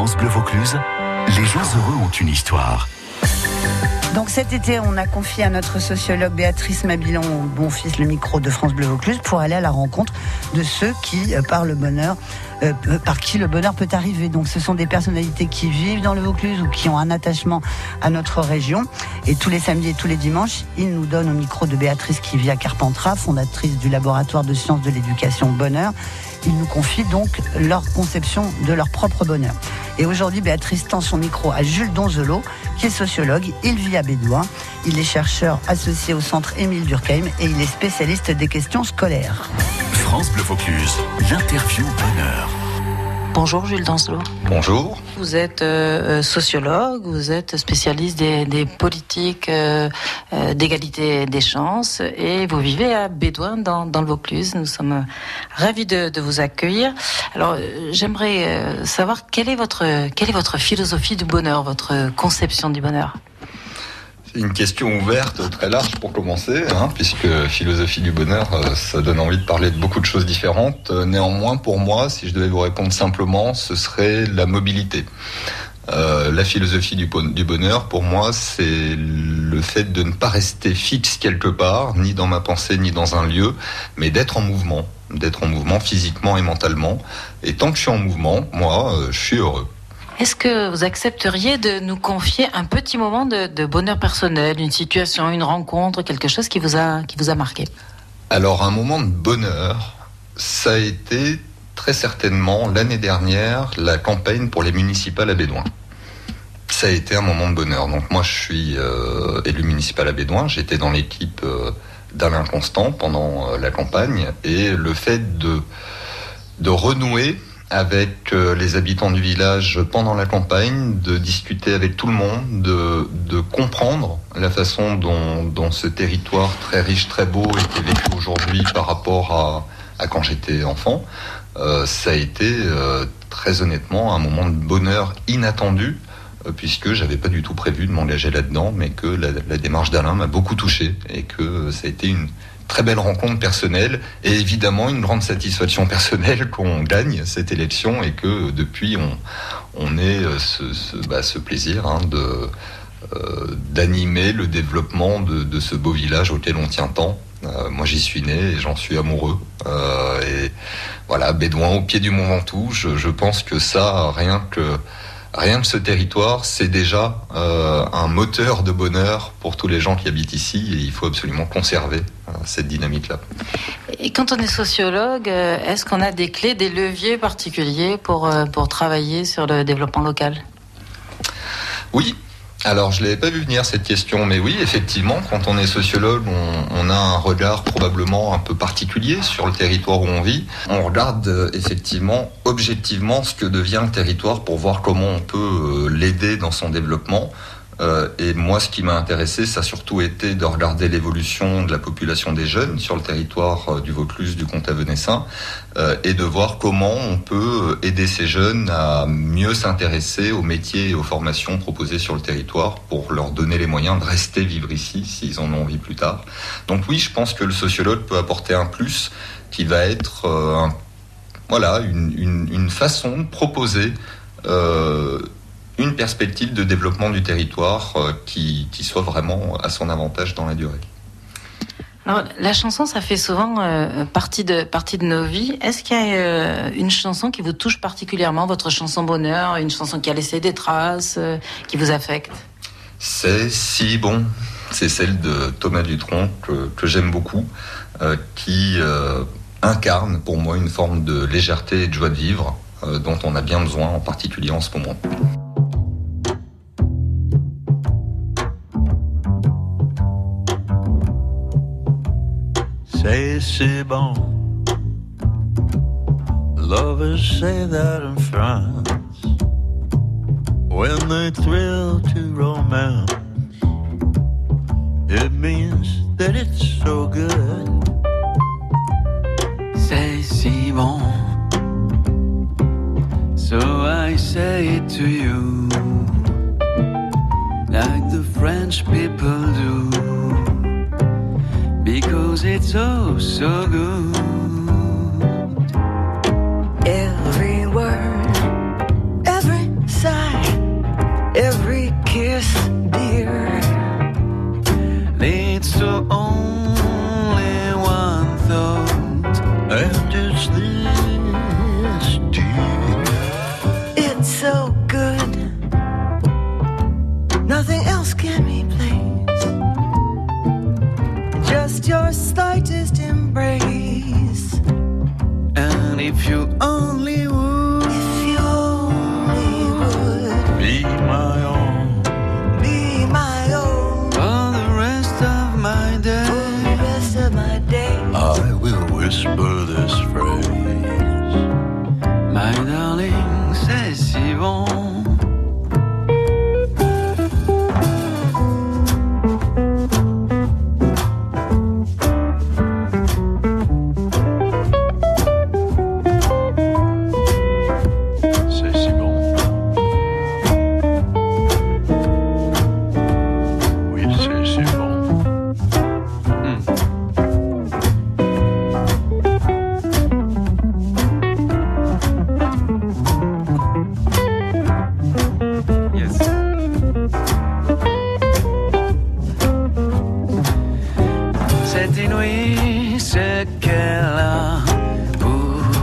France Bleu Vaucluse, les gens heureux ont une histoire. Donc cet été, on a confié à notre sociologue Béatrice Mabilon, bon fils, le micro de France Bleu Vaucluse pour aller à la rencontre de ceux qui, euh, par le bonheur, euh, par qui le bonheur peut arriver. Donc ce sont des personnalités qui vivent dans le Vaucluse ou qui ont un attachement à notre région. Et tous les samedis et tous les dimanches, ils nous donnent au micro de Béatrice qui vit à Carpentras, fondatrice du laboratoire de sciences de l'éducation Bonheur. Ils nous confient donc leur conception de leur propre bonheur. Et aujourd'hui, Béatrice tend son micro à Jules Donzelot, qui est sociologue. Il vit à Bédouin. Il est chercheur associé au centre Émile Durkheim et il est spécialiste des questions scolaires. France Bleu Vaucluse, l'interview bonheur. Bonjour Jules Dancelot. Bonjour. Vous êtes euh, euh, sociologue, vous êtes spécialiste des, politiques euh, d'égalité des chances et vous vivez à Bédouin dans, le Vaucluse. Nous sommes ravis de, vous accueillir. Alors j'aimerais savoir quelle est votre quelle est votre philosophie du bonheur, votre conception du bonheur? Une question ouverte, très large pour commencer, hein, puisque philosophie du bonheur, euh, ça donne envie de parler de beaucoup de choses différentes. Euh, néanmoins, pour moi, si je devais vous répondre simplement, ce serait la mobilité. Euh, la philosophie du, bonheur, pour moi, c'est le fait de ne pas rester fixe quelque part, ni dans ma pensée, ni dans un lieu, mais d'être en mouvement, d'être en mouvement physiquement et mentalement. Et tant que je suis en mouvement, moi, je suis heureux. Est-ce que vous accepteriez de nous confier un petit moment de, bonheur personnel, une situation, une rencontre, quelque chose qui vous a, qui vous a marqué? Alors, un moment de bonheur, ça a été très certainement l'année dernière la campagne pour les municipales à Bédouin. Ça a été un moment de bonheur. Donc, moi, je suis euh, élu municipal à Bédouin. J'étais dans l'équipe euh, d'Alain Constant pendant euh, la campagne. Et le fait de, de renouer avec euh, les habitants du village pendant la campagne, de discuter avec tout le monde, de, comprendre la façon dont, ce territoire très riche, très beau était vécu aujourd'hui par rapport à, à quand j'étais enfant. Euh, ça a été euh, très honnêtement un moment de bonheur inattendu euh, puisque j'avais pas du tout prévu de m'engager là-dedans, mais que la, la démarche d'Alain m'a beaucoup touché et que ça a été une, très belle rencontre personnelle et évidemment une grande satisfaction personnelle qu'on gagne cette élection et que depuis on, on ait euh, ce, ce, bah, plaisir hein, de euh, d'animer le développement de, ce beau village auquel on tient tant. Euh, moi j'y suis né et j'en suis amoureux. Et voilà, Bédouin au pied du Mont Ventoux, je pense que ça, rien que rien que ce territoire, c'est déjà euh, un moteur de bonheur pour tous les gens qui habitent ici et il faut absolument conserver euh, cette dynamique-là. Et quand on est sociologue, euh, est-ce qu'on a des clés, des leviers particuliers pour, pour travailler sur le développement local? Oui, alors, je l'avais pas vu venir cette question, mais oui, effectivement, quand on est sociologue, on, a un regard probablement un peu particulier sur le territoire où on vit. On regarde euh, effectivement, objectivement, ce que devient le territoire pour voir comment on peut euh, l'aider dans son développement. Euh, et moi, ce qui m'a intéressé, ça a surtout été de regarder l'évolution de la population des jeunes sur le territoire euh, du Vaucluse, du comté Venessin, euh, et de voir comment on peut aider ces jeunes à mieux s'intéresser aux métiers et aux formations proposées sur le territoire pour leur donner les moyens de rester vivre ici s'ils en ont envie plus tard. Donc oui, je pense que le sociologue peut apporter un plus qui va être voilà une, façon de proposer une perspective de développement du territoire euh, qui, qui, soit vraiment à son avantage dans la durée. Alors, la chanson, ça fait souvent euh, partie, de, partie de nos vies. Est-ce qu'il y a euh, une chanson qui vous touche particulièrement, votre chanson bonheur, une chanson qui a laissé des traces, qui vous affecte? C'est si bon. C'est celle de Thomas Dutronc que, que j'aime beaucoup, qui incarne pour moi une forme de légèreté et de joie de vivre dont on a bien besoin, en particulier en ce moment. C'est bon. Lovers say that in France when they thrill to romance. It means that it's so good. C'est si bon. So I say it to you, like the French people do because it's oh so good.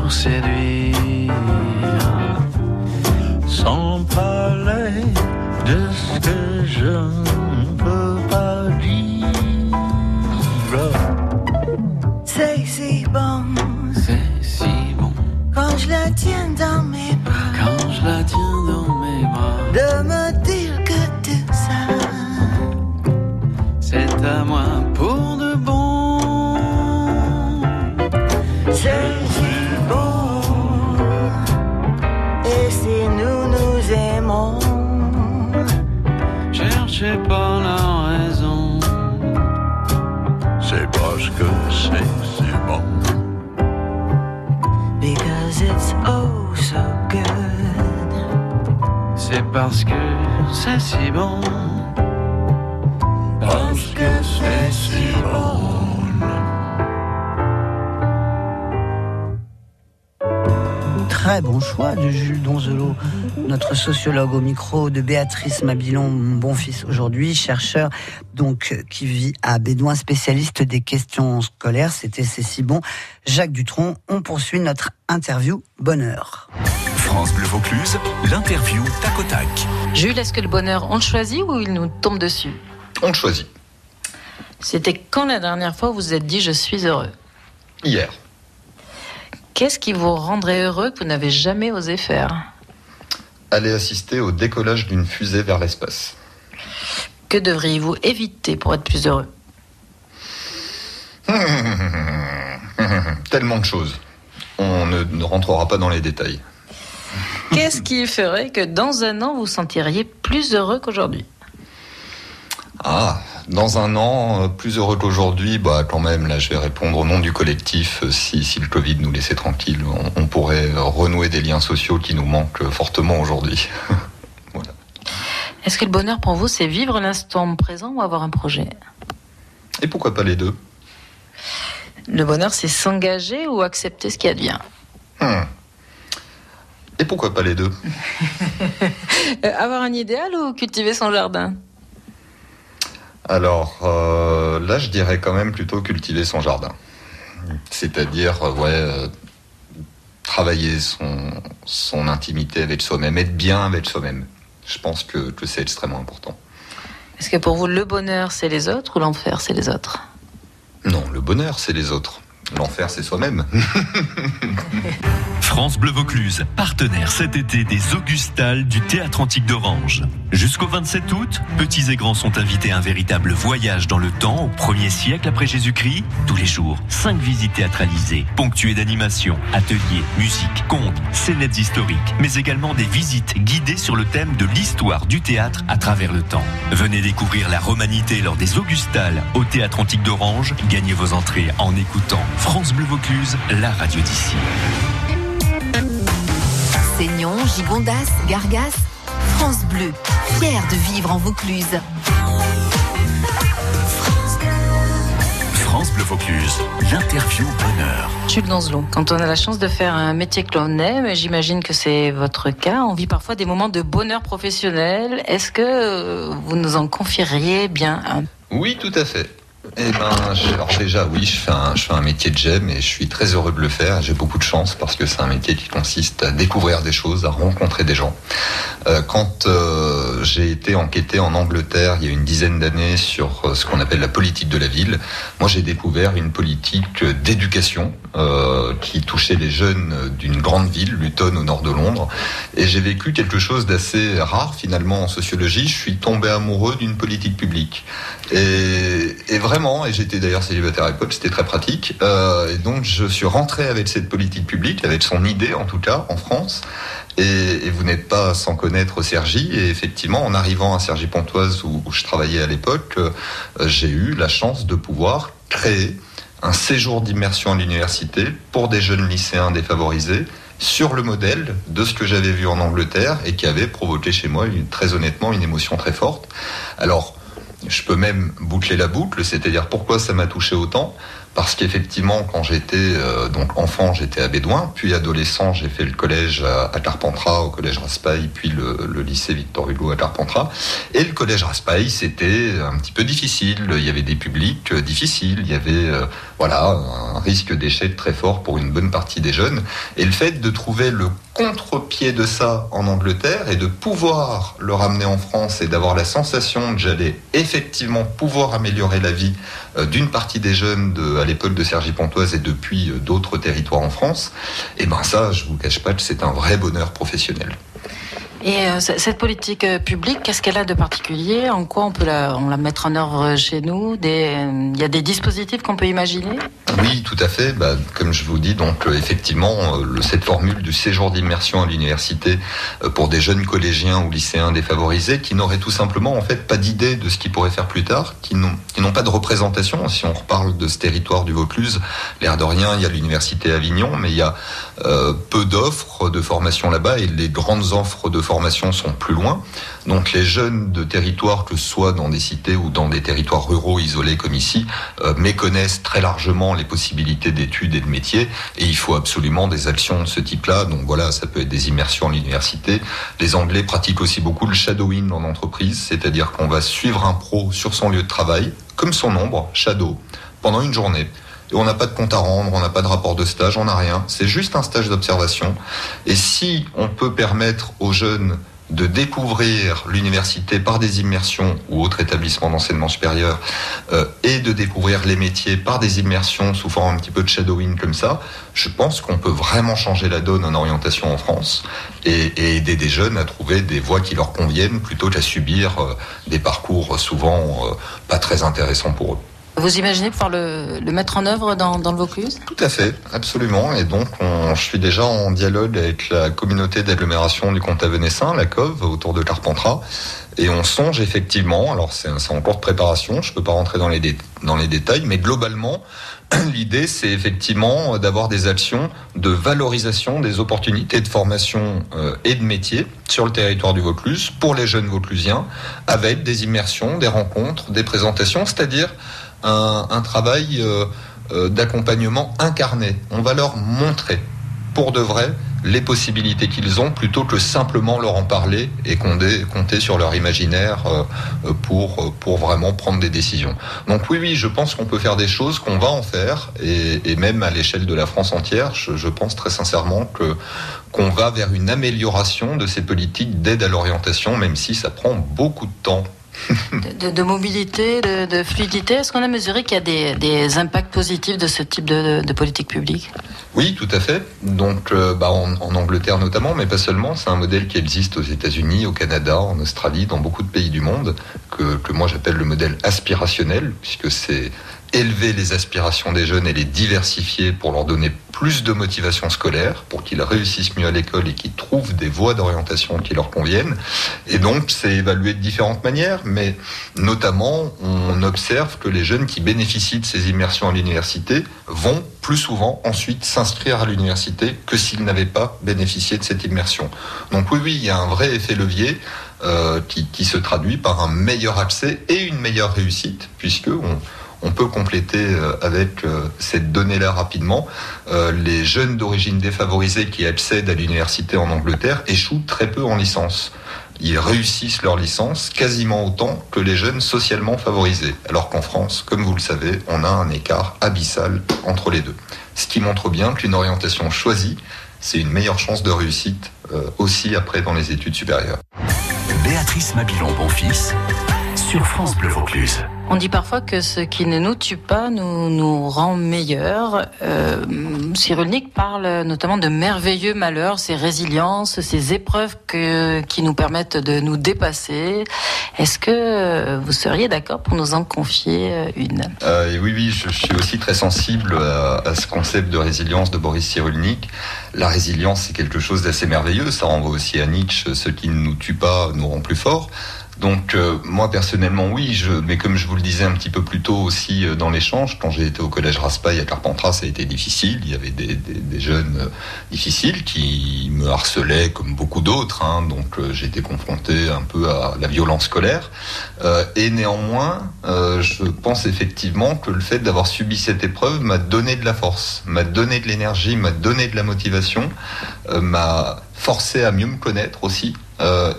Pour séduire. Sans parler de ce que je parce que c'est si bon. Parce que c'est si bon. Très bon choix de Jules Donzelot, notre sociologue au micro de Béatrice Mabilon, mon bon fils aujourd'hui, chercheur donc qui vit à Bédouin, spécialiste des questions scolaires. C'était c'est si bon. Jacques Dutronc, on poursuit notre interview bonheur. Bleu Vaucluse, l'interview tac au tac. Jules, est-ce que le bonheur, on le choisit ou il nous tombe dessus? On le choisit. C'était quand la dernière fois vous vous êtes dit je suis heureux? Hier. Qu'est-ce qui vous rendrait heureux que vous n'avez jamais osé faire? Aller assister au décollage d'une fusée vers l'espace. Que devriez-vous éviter pour être plus heureux? Tellement de choses. On ne, ne rentrera pas dans les détails. Qu'est-ce qui ferait que dans un an vous sentiriez plus heureux qu'aujourd'hui? Ah, dans un an, euh, plus heureux qu'aujourd'hui, bah quand même, là je vais répondre au nom du collectif. Euh, Si, si le Covid nous laissait tranquille, on, on pourrait euh, renouer des liens sociaux qui nous manquent fortement aujourd'hui. Est-ce que le bonheur pour vous c'est vivre l'instant présent ou avoir un projet? Et pourquoi pas les deux? Le bonheur c'est s'engager ou accepter ce qui advient Hmm. Et pourquoi pas les deux Euh, Avoir un idéal ou cultiver son jardin Alors euh, là, je dirais quand même plutôt cultiver son jardin. C'est-à-dire, euh, ouais, euh, travailler son, son intimité avec soi-même, être bien avec soi-même. Je pense que, que c'est extrêmement important. Est-ce que pour vous le bonheur c'est les autres ou l'enfer c'est les autres? Non, le bonheur, c'est les autres. L'enfer, c'est soi-même. France Bleu Vaucluse, partenaire cet été des Augustales du Théâtre Antique d'Orange. Jusqu'au 27 août, petits et grands sont invités à un véritable voyage dans le temps au 1er siècle après Jésus-Christ. Tous les jours, cinq visites théâtralisées, ponctuées d'animations, ateliers, musique, contes, scénettes historiques, mais également des visites guidées sur le thème de l'histoire du théâtre à travers le temps. Venez découvrir la romanité lors des Augustales au Théâtre Antique d'Orange. Gagnez vos entrées en écoutant France Bleu Vaucluse, la radio d'ici. Seignon, Gigondas, Gargas, France Bleu, fier de vivre en Vaucluse. France Bleu Vaucluse, l'interview bonheur. Jules Danzelot, quand on a la chance de faire un métier que l'on aime, j'imagine que c'est votre cas, on vit parfois des moments de bonheur professionnel. Est-ce que euh, vous nous en confieriez bien un? Oui, tout à fait. Eh ben, déjà, oui, je fais, un, métier que j'aime et je suis très heureux de le faire. J'ai beaucoup de chance parce que c'est un métier qui consiste à découvrir des choses, à rencontrer des gens. Euh, quand euh, j'ai été enquêté en Angleterre il y a une dizaine d'années sur euh, ce qu'on appelle la politique de la ville, moi j'ai découvert une politique d'éducation qui touchait les jeunes d'une grande ville, Luton au nord de Londres. Et j'ai vécu quelque chose d'assez rare finalement en sociologie. Je suis tombé amoureux d'une politique publique. Et, et vraiment, et j'étais d'ailleurs célibataire à l'époque, c'était très pratique. Euh, et donc je suis rentré avec cette politique publique, avec son idée en tout cas, en France. Et, vous n'êtes pas sans connaître Sergi. Et effectivement, en arrivant à Sergi-Pontoise où, je travaillais à l'époque, euh, j'ai eu la chance de pouvoir créer un séjour d'immersion à l'université pour des jeunes lycéens défavorisés sur le modèle de ce que j'avais vu en Angleterre et qui avait provoqué chez moi très honnêtement une émotion très forte. Alors, je peux même boucler la boucle, c'est-à-dire pourquoi ça m'a touché autant? Parce qu'effectivement, quand j'étais euh, donc enfant, j'étais à Bédouin, puis adolescent, j'ai fait le collège à, Carpentras, au collège Raspail, puis le, lycée Victor Hugo à Carpentras. Et le collège Raspail, c'était un petit peu difficile. Il y avait des publics euh, difficiles, il y avait euh, voilà un risque d'échec très fort pour une bonne partie des jeunes. Et le fait de trouver le contre-pied de ça en Angleterre et de pouvoir le ramener en France et d'avoir la sensation que j'allais effectivement pouvoir améliorer la vie d'une partie des jeunes de, à l'époque de Cergy-Pontoise et depuis euh, d'autres territoires en France, et ben ça, je vous cache pas que c'est un vrai bonheur professionnel. Et euh, cette politique euh, publique, qu'est-ce qu'elle a de particulier? En quoi on peut la, mettre en œuvre chez nous? Euh, Il y a des dispositifs qu'on peut imaginer? Oui, tout à fait. Bah, comme je vous dis, donc euh, effectivement, euh, cette formule du séjour d'immersion à l'université euh, pour des jeunes collégiens ou lycéens défavorisés qui n'auraient tout simplement en fait pas d'idée de ce qu'ils pourraient faire plus tard, qui n'ont qui n'ont pas de représentation. Si on reparle de ce territoire du Vaucluse, l'air de rien, il y a l'université Avignon, mais il y a euh, peu d'offres de formation là-bas et les grandes offres de formation sont plus loin. Donc les jeunes de territoires, que ce soit dans des cités ou dans des territoires ruraux isolés comme ici, euh, méconnaissent très largement les possibilités d'études et de métiers et il faut absolument des actions de ce type-là. Donc voilà, ça peut être des immersions à l'université. Les Anglais pratiquent aussi beaucoup le shadowing en entreprise, c'est-à-dire qu'on va suivre un pro sur son lieu de travail, comme son nombre, shadow, pendant une journée. On n'a pas de compte à rendre, on n'a pas de rapport de stage, on n'a rien. C'est juste un stage d'observation. Et si on peut permettre aux jeunes de découvrir l'université par des immersions ou autres établissements d'enseignement supérieur euh, et de découvrir les métiers par des immersions sous forme un petit peu de shadowing comme ça, je pense qu'on peut vraiment changer la donne en orientation en France et, et aider des jeunes à trouver des voies qui leur conviennent plutôt qu'à subir euh, des parcours souvent euh, pas très intéressants pour eux. Vous imaginez pouvoir le, mettre en œuvre dans, le Vaucluse? Tout à fait, absolument. Et donc, on, je suis déjà en dialogue avec la communauté d'agglomération du comte Avenessin, la COV, autour de Carpentras. Et on songe effectivement, alors c'est en cours de préparation, je ne peux pas rentrer dans les, dans les détails, mais globalement, l'idée c'est effectivement d'avoir des actions de valorisation des opportunités de formation euh, et de métier sur le territoire du Vaucluse pour les jeunes Vauclusiens, avec des immersions, des rencontres, des présentations, c'est-à-dire un, travail euh, euh, d'accompagnement incarné. On va leur montrer pour de vrai les possibilités qu'ils ont plutôt que simplement leur en parler et compter, sur leur imaginaire euh, pour, vraiment prendre des décisions. Donc oui, oui, je pense qu'on peut faire des choses, qu'on va en faire, et, même à l'échelle de la France entière, je, pense très sincèrement qu'on va vers une amélioration de ces politiques d'aide à l'orientation, même si ça prend beaucoup de temps. de, mobilité, de, fluidité Est-ce qu'on a mesuré qu'il y a des, impacts positifs de ce type de, politique publique? Oui, tout à fait. Donc, euh, bah, en, en Angleterre notamment, mais pas seulement. C'est un modèle qui existe aux États-Unis, au Canada, en Australie, dans beaucoup de pays du monde, que, que moi j'appelle le modèle aspirationnel, puisque c'est élever les aspirations des jeunes et les diversifier pour leur donner plus de motivation scolaire, pour qu'ils réussissent mieux à l'école et qu'ils trouvent des voies d'orientation qui leur conviennent. Et donc, c'est évalué de différentes manières, mais notamment, on observe que les jeunes qui bénéficient de ces immersions à l'université vont plus souvent ensuite s'inscrire à l'université que s'ils n'avaient pas bénéficié de cette immersion. Donc oui, oui, il y a un vrai effet levier euh, qui, qui se traduit par un meilleur accès et une meilleure réussite, puisque on, on peut compléter euh, avec euh, cette donnée-là rapidement. Euh, les jeunes d'origine défavorisée qui accèdent à l'université en Angleterre échouent très peu en licence. ils réussissent leur licence quasiment autant que les jeunes socialement favorisés. Alors qu'en France, comme vous le savez, on a un écart abyssal entre les deux. Ce qui montre bien qu'une orientation choisie, c'est une meilleure chance de réussite aussi après dans les études supérieures. Béatrice Mabilon, bon fils, sur France Bleu Vaucluse. On dit parfois que ce qui ne nous tue pas nous, nous rend meilleurs. Euh, Cyrulnik parle notamment de merveilleux malheurs, ces résiliences, ces épreuves que, qui nous permettent de nous dépasser. Est-ce que vous seriez d'accord pour nous en confier une? Euh, Oui, oui, je, je, suis aussi très sensible à, à, ce concept de résilience de Boris Cyrulnik. La résilience, c'est quelque chose d'assez merveilleux. Ça renvoie aussi à Nietzsche, ce qui ne nous tue pas nous rend plus forts. Donc euh, moi personnellement oui, je, mais comme je vous le disais un petit peu plus tôt aussi euh, dans l'échange, quand j'ai été au collège Raspail à Carpentras, ça a été difficile. Il y avait des, des, des jeunes euh, difficiles qui me harcelaient comme beaucoup d'autres. Hein, donc euh, j'ai été confronté un peu à la violence scolaire. Euh, et néanmoins, je pense effectivement que le fait d'avoir subi cette épreuve m'a donné de la force, m'a donné de l'énergie, m'a donné de la motivation, m'a forcé à mieux me connaître aussi.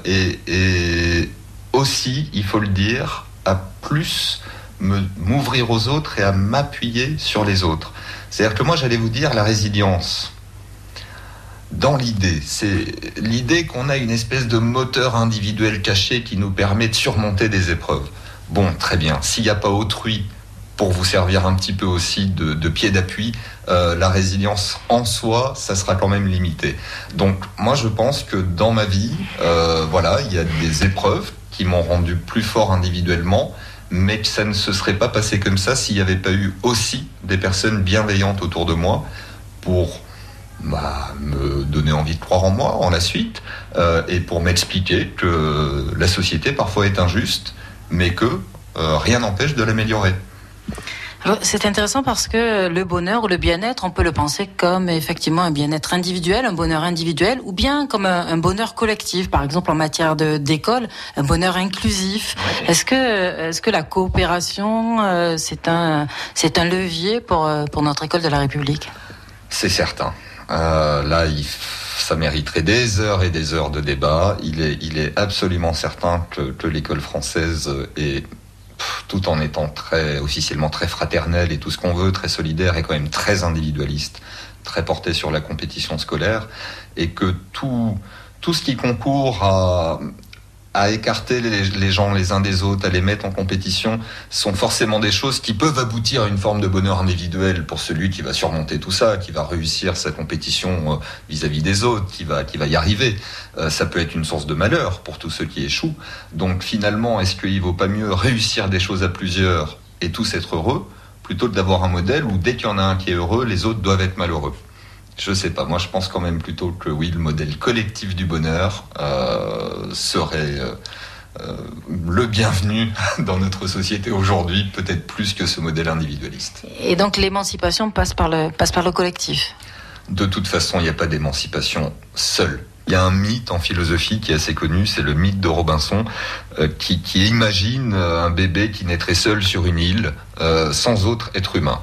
et, et aussi, il faut le dire, à plus m'ouvrir aux autres et à m'appuyer sur les autres. C'est-à-dire que moi, j'allais vous dire la résilience. Dans l'idée, c'est l'idée qu'on a une espèce de moteur individuel caché qui nous permet de surmonter des épreuves. Bon, très bien. S'il n'y a pas autrui pour vous servir un petit peu aussi de, pied d'appui, euh, la résilience en soi, ça sera quand même limité. Donc, moi, je pense que dans ma vie, euh, voilà, il y a des épreuves qui m'ont rendu plus fort individuellement, mais que ça ne se serait pas passé comme ça s'il n'y avait pas eu aussi des personnes bienveillantes autour de moi pour bah, me donner envie de croire en moi en la suite euh, et pour m'expliquer que la société parfois est injuste, mais que euh, rien n'empêche de l'améliorer. C'est intéressant parce que le bonheur ou le bien-être, on peut le penser comme effectivement un bien-être individuel, un bonheur individuel, ou bien comme un, un bonheur collectif, par exemple en matière d'école, un bonheur inclusif. Ouais. Est-ce que, est-ce que la coopération, euh, c'est un, c'est un levier pour, euh, pour notre école de la République? C'est certain. Euh, là, il ça mériterait des heures et des heures de débat. Il est, il est absolument certain que, que l'école française est tout en étant très officiellement très fraternel et tout ce qu'on veut, très solidaire et quand même très individualiste, très porté sur la compétition scolaire, et que tout, tout ce qui concourt à, à écarter les, gens les uns des autres, à les mettre en compétition, sont forcément des choses qui peuvent aboutir à une forme de bonheur individuel pour celui qui va surmonter tout ça, qui va réussir sa compétition vis-à-vis -vis des autres, qui va, qui va y arriver. Euh, ça peut être une source de malheur pour tous ceux qui échouent. Donc finalement, est-ce qu'il vaut pas mieux réussir des choses à plusieurs et tous être heureux, plutôt que d'avoir un modèle où dès qu'il y en a un qui est heureux, les autres doivent être malheureux? Je sais pas. Moi, je pense quand même plutôt que oui, le modèle collectif du bonheur euh, serait euh, le bienvenu dans notre société aujourd'hui, peut-être plus que ce modèle individualiste. Et donc, l'émancipation passe par le passe par le collectif? De toute façon, il n'y a pas d'émancipation seule. Il y a un mythe en philosophie qui est assez connu, c'est le mythe de Robinson, euh, qui, imagine un bébé qui naîtrait seul sur une île, euh, sans autre être humain.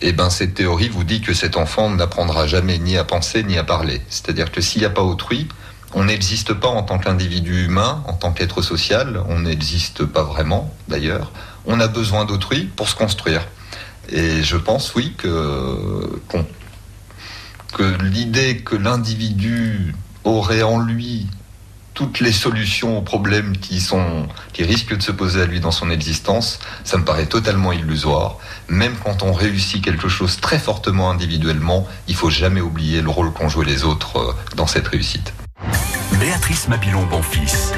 Et ben cette théorie vous dit que cet enfant n'apprendra jamais ni à penser ni à parler. C'est-à-dire que s'il n'y a pas autrui, on n'existe pas en tant qu'individu humain, en tant qu'être social, on n'existe pas vraiment d'ailleurs. On a besoin d'autrui pour se construire. Et je pense, oui, que, qu que l'idée que l'individu aurait en lui toutes les solutions aux problèmes qui sont qui risquent de se poser à lui dans son existence, ça me paraît totalement illusoire. Même quand on réussit quelque chose très fortement individuellement, il faut jamais oublier le rôle qu'ont joué les autres dans cette réussite. Béatrice Mabilon Bonfils.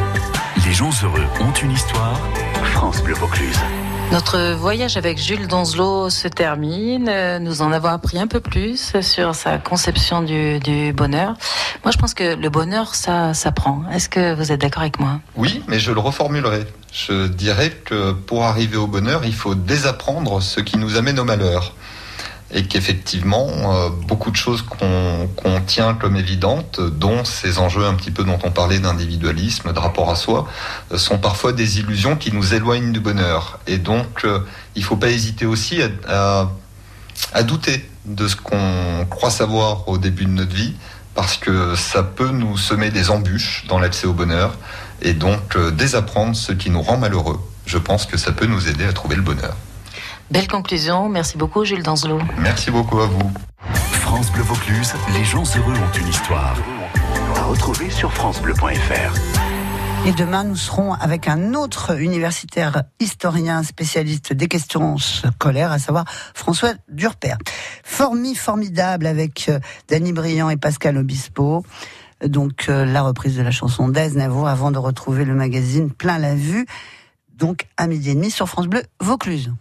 Les gens heureux ont une histoire. France Bleu Vaucluse. Notre voyage avec Jules Donzelot se termine. Nous en avons appris un peu plus sur sa conception du, bonheur. Moi, je pense que le bonheur, ça s'apprend. Est-ce que vous êtes d'accord avec moi? Oui, mais je le reformulerai. Je dirais que pour arriver au bonheur, il faut désapprendre ce qui nous amène au malheur et qu'effectivement, euh, beaucoup de choses qu'on qu tient comme évidentes, dont ces enjeux un petit peu dont on parlait d'individualisme, de rapport à soi, euh, sont parfois des illusions qui nous éloignent du bonheur. Et donc, euh, il ne faut pas hésiter aussi à, à, douter de ce qu'on croit savoir au début de notre vie, parce que ça peut nous semer des embûches dans l'accès au bonheur et donc désapprendre ce qui nous rend malheureux. Je pense que ça peut nous aider à trouver le bonheur. Belle conclusion. Merci beaucoup, Jules Danzelot. Merci beaucoup à vous. France Bleu Vaucluse, les gens heureux ont une histoire. À retrouver sur FranceBleu.fr. Et demain, nous serons avec un autre universitaire historien spécialiste des questions scolaires, à savoir François Durper. Formi formidable avec euh, Danny Briand et Pascal Obispo. Donc, euh, la reprise de la chanson d'Aznavour avant de retrouver le magazine Plein la vue. Donc, à midi et demi sur France Bleu Vaucluse.